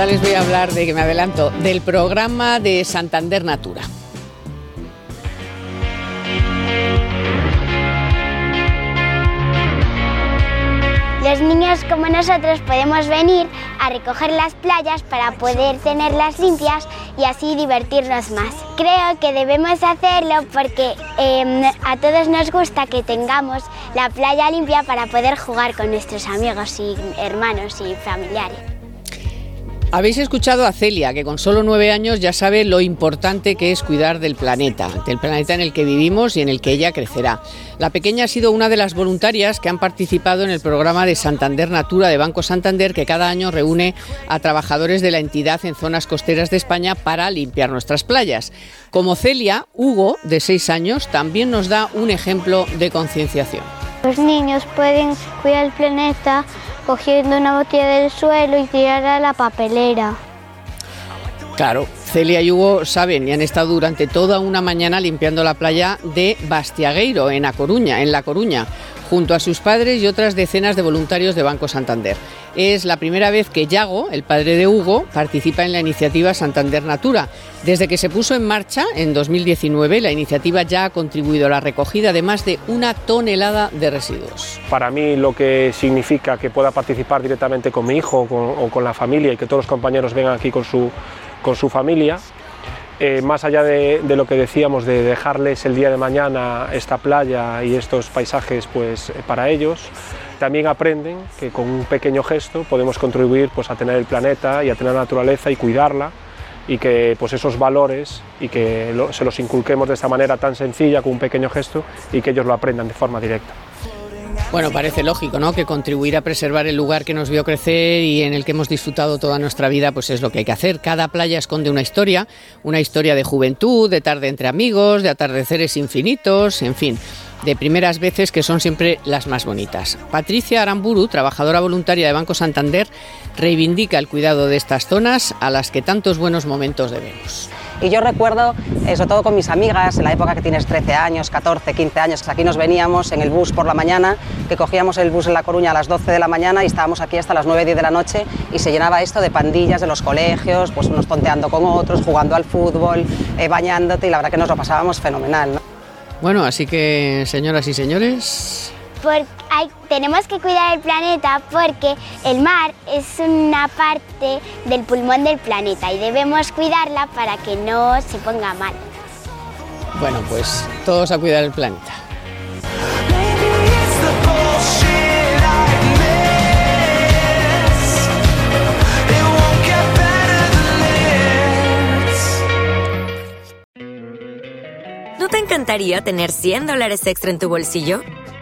Ahora les voy a hablar de que me adelanto del programa de Santander Natura. Los niños como nosotros podemos venir a recoger las playas para poder tenerlas limpias y así divertirnos más. Creo que debemos hacerlo porque em, a todos nos gusta que tengamos la playa limpia para poder jugar con nuestros amigos y hermanos y familiares. Habéis escuchado a Celia, que con solo nueve años ya sabe lo importante que es cuidar del planeta, del planeta en el que vivimos y en el que ella crecerá. La pequeña ha sido una de las voluntarias que han participado en el programa de Santander Natura de Banco Santander, que cada año reúne a trabajadores de la entidad en zonas costeras de España para limpiar nuestras playas. Como Celia, Hugo, de seis años, también nos da un ejemplo de concienciación. Los niños pueden cuidar el planeta cogiendo una botella del suelo y tirarla a la papelera. Claro, Celia y Hugo saben y han estado durante toda una mañana limpiando la playa de Bastiagueiro, en La Coruña, en La Coruña, junto a sus padres y otras decenas de voluntarios de Banco Santander. Es la primera vez que Yago, el padre de Hugo, participa en la iniciativa Santander Natura. Desde que se puso en marcha en 2019, la iniciativa ya ha contribuido a la recogida de más de una tonelada de residuos. Para mí lo que significa que pueda participar directamente con mi hijo o con la familia y que todos los compañeros vengan aquí con su, con su familia, eh, más allá de, lo que decíamos de dejarles el día de mañana esta playa y estos paisajes pues, para ellos, también aprenden que con un pequeño gesto podemos contribuir pues, a tener el planeta y a tener la naturaleza y cuidarla y que pues, esos valores y que se los inculquemos de esta manera tan sencilla con un pequeño gesto y que ellos lo aprendan de forma directa. Bueno, parece lógico, ¿no? Que contribuir a preservar el lugar que nos vio crecer y en el que hemos disfrutado toda nuestra vida, pues es lo que hay que hacer. Cada playa esconde una historia, una historia de juventud, de tarde entre amigos, de atardeceres infinitos, en fin, de primeras veces que son siempre las más bonitas. Patricia Aramburu, trabajadora voluntaria de Banco Santander, reivindica el cuidado de estas zonas a las que tantos buenos momentos debemos. Y yo recuerdo, eh, sobre todo con mis amigas, en la época que tienes 13 años, 14, 15 años, aquí nos veníamos en el bus por la mañana, que cogíamos el bus en La Coruña a las 12 de la mañana y estábamos aquí hasta las 9, 10 de la noche y se llenaba esto de pandillas de los colegios, pues unos tonteando con otros, jugando al fútbol, eh, bañándote y la verdad que nos lo pasábamos fenomenal. ¿no? Bueno, así que señoras y señores, Porque hay, tenemos que cuidar el planeta porque el mar es una parte del pulmón del planeta y debemos cuidarla para que no se ponga mal. bueno, pues todos a cuidar el planeta. ¿No te encantaría tener 100 dólares extra en tu bolsillo?